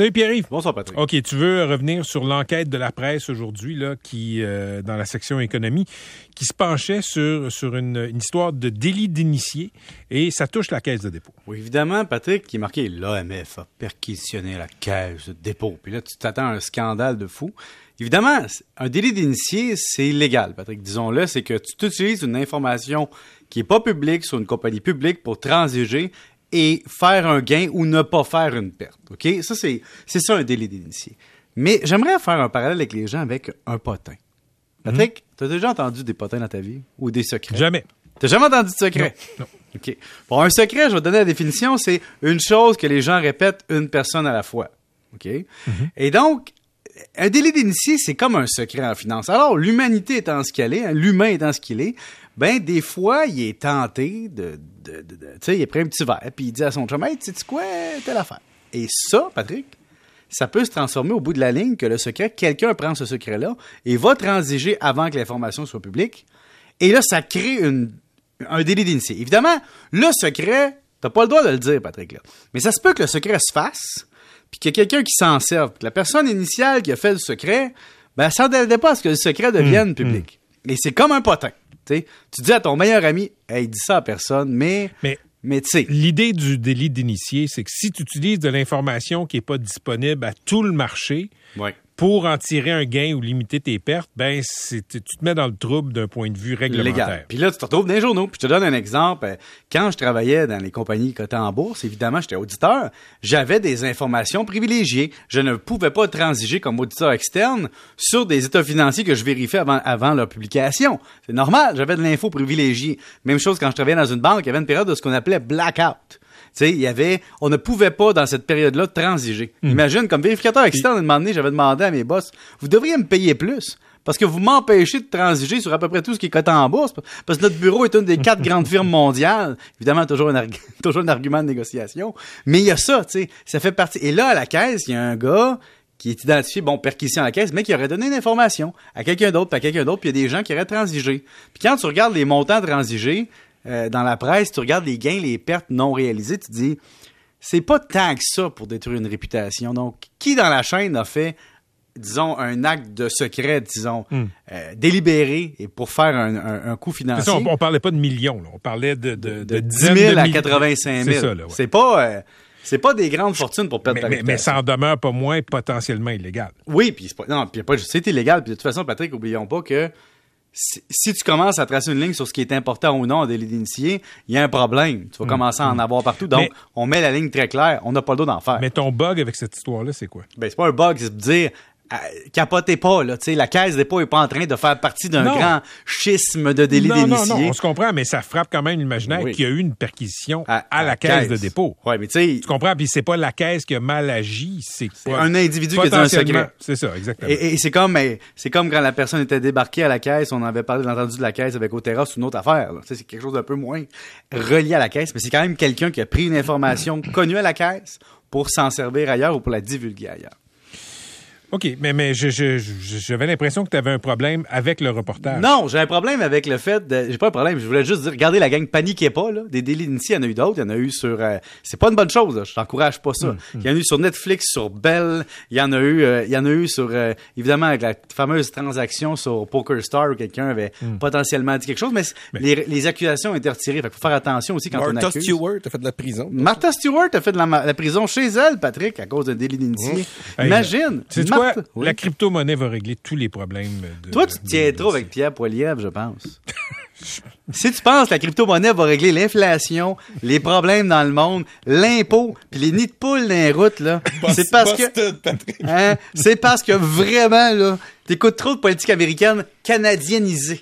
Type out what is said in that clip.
Salut Pierre-Yves. Bonsoir Patrick. OK, tu veux revenir sur l'enquête de la presse aujourd'hui, là, qui, euh, dans la section économie, qui se penchait sur, sur une, une histoire de délit d'initié et ça touche la caisse de dépôt. Oui, évidemment, Patrick, qui est marqué l'OMF a perquisitionné la caisse de dépôt. Puis là, tu t'attends à un scandale de fou. Évidemment, un délit d'initié, c'est illégal, Patrick. Disons-le, c'est que tu utilises une information qui n'est pas publique sur une compagnie publique pour transiger et faire un gain ou ne pas faire une perte. OK? Ça, c'est, c'est ça un délit d'initié. Mais j'aimerais faire un parallèle avec les gens avec un potin. Patrick, tu as déjà entendu des potins dans ta vie ou des secrets? Jamais. T'as jamais entendu de secret? Non. OK. Bon, un secret, je vais te donner la définition, c'est une chose que les gens répètent une personne à la fois. OK? Et donc, un délit d'initié, c'est comme un secret en finance. Alors, l'humanité étant ce qu'elle est, hein, l'humain étant ce qu'il est, ben, des fois, il est tenté de. tu sais, il a pris un petit verre, puis il dit à son chum, hey, tu sais quoi, telle affaire. Et ça, Patrick, ça peut se transformer au bout de la ligne que le secret, quelqu'un prend ce secret-là et va transiger avant que l'information soit publique. Et là, ça crée une, un délit d'initié. Évidemment, le secret, t'as pas le droit de le dire, Patrick, là. Mais ça se peut que le secret se fasse, puis qu'il y a quelqu'un qui s'en serve. Que la personne initiale qui a fait le secret, ben, elle s'attendait pas à ce que le secret devienne public. Et c'est comme un potin. Tu dis à ton meilleur ami, hey, dis ça à personne, mais, Mais mais tu sais, l'idée du délit d'initié, c'est que si tu utilises de l'information qui n'est pas disponible à tout le marché ouais. Pour en tirer un gain ou limiter tes pertes, ben, c'est, tu te mets dans le trouble d'un point de vue réglementaire. légal. Puis là, tu te retrouves dans les journaux. Puis je te donne un exemple. Quand je travaillais dans les compagnies cotées en bourse, évidemment, j'étais auditeur, j'avais des informations privilégiées. Je ne pouvais pas transiger comme auditeur externe sur des états financiers que je vérifiais avant, avant leur publication. C'est normal, j'avais de l'info privilégiée. Même chose quand je travaillais dans une banque, il y avait une période de ce qu'on appelait blackout. Tu sais, il y avait, on ne pouvait pas dans cette période-là transiger. Imagine, comme vérificateur externe, un moment donné, j'avais demandé à mes boss, vous devriez me payer plus. Parce que vous m'empêchez de transiger sur à peu près tout ce qui est coté en bourse. Parce que notre bureau est une des quatre grandes firmes mondiales. Évidemment, toujours un, toujours un argument de négociation. Mais il y a ça, tu sais. Ça fait partie. Et là, à la caisse, il y a un gars qui est identifié, bon, perquisition à la caisse, mais qui aurait donné une information à quelqu'un d'autre, puis à quelqu'un d'autre, puis il y a des gens qui auraient transigé. Puis quand tu regardes les montants transigés euh, dans la presse, tu regardes les gains, les pertes non réalisées, tu te dis, c'est pas tant que ça pour détruire une réputation. Donc, qui dans la chaîne a fait, disons, un acte de secret, disons, euh, délibéré et pour faire un, un- C'est financier? ça, on, on parlait pas de millions, là. on parlait de, de, de 10 dizaines 000 de à milliers. 85 000. C'est ça, là, ouais. C'est pas, euh, c'est pas des grandes fortunes pour perdre mais, ta mais, mais ça en demeure pas moins potentiellement illégal. Oui, puis c'est pas, non, puis pas juste- c'est illégal. Puis de toute façon, Patrick, oublions pas que si, si tu commences à tracer une ligne sur ce qui est important ou non en délit d'initié, il y a un problème. Tu vas commencer à en avoir partout. Donc, Mm. Mais- on met la ligne très claire. On n'a pas le droit d'en faire. Mais ton bug avec cette histoire-là, c'est quoi? Ben, c'est pas un bug, c'est de dire, capotez pas, là. Tu sais, la caisse des pas est pas en train de faire partie d'un Non. grand schisme de délit non, non, d'initié. non, on se comprend, mais ça frappe quand même l'imaginaire Oui. qu'il y a eu une perquisition à, la caisse, de dépôt. Ouais, mais tu comprends? Puis c'est pas la caisse qui a mal agi, c'est un individu qui a un secret. C'est ça, exactement. Et, et c'est comme, c'est comme quand la personne était débarquée à la caisse, on avait parlé, entendu de la caisse avec Otera, c'est une autre affaire. C'est quelque chose d'un peu moins relié à la caisse, mais c'est quand même quelqu'un qui a pris une information connue à la caisse pour s'en servir ailleurs ou pour la divulguer ailleurs. OK, mais, mais je- je- je- j'avais l'impression que tu avais un problème avec le reportage. Non, j'ai un problème avec le fait de. J'ai pas un problème, je voulais juste dire, regardez la gang, paniquez pas, là. Des délits d'initiés, il y en a eu d'autres. Il y en a eu sur. euh, c'est pas une bonne chose, là. Je t'encourage pas ça. Il y en a eu sur Netflix, sur Bell. Il y en a eu, euh, il y en a eu sur. euh, évidemment, avec la fameuse transaction sur PokerStar où quelqu'un avait potentiellement dit quelque chose, mais, Les, les accusations ont été retirées. Fait qu'il faut faire attention aussi quand on Martha accuse. Stewart a fait de la prison. Martha Stewart a fait de la, prison chez elle, Patrick, à cause d'un délit d'initié. Imagine. Quoi? Oui. La crypto-monnaie va régler tous les problèmes. De, Toi, tu te tiens trop avec Pierre Poilievre, je pense. si tu penses que la crypto-monnaie va régler l'inflation, les problèmes dans le monde, l'impôt, puis les nids de poules dans les routes, là, c'est parce que... Hein, c'est parce que vraiment, là, t'écoutes trop de politique américaine canadianisée.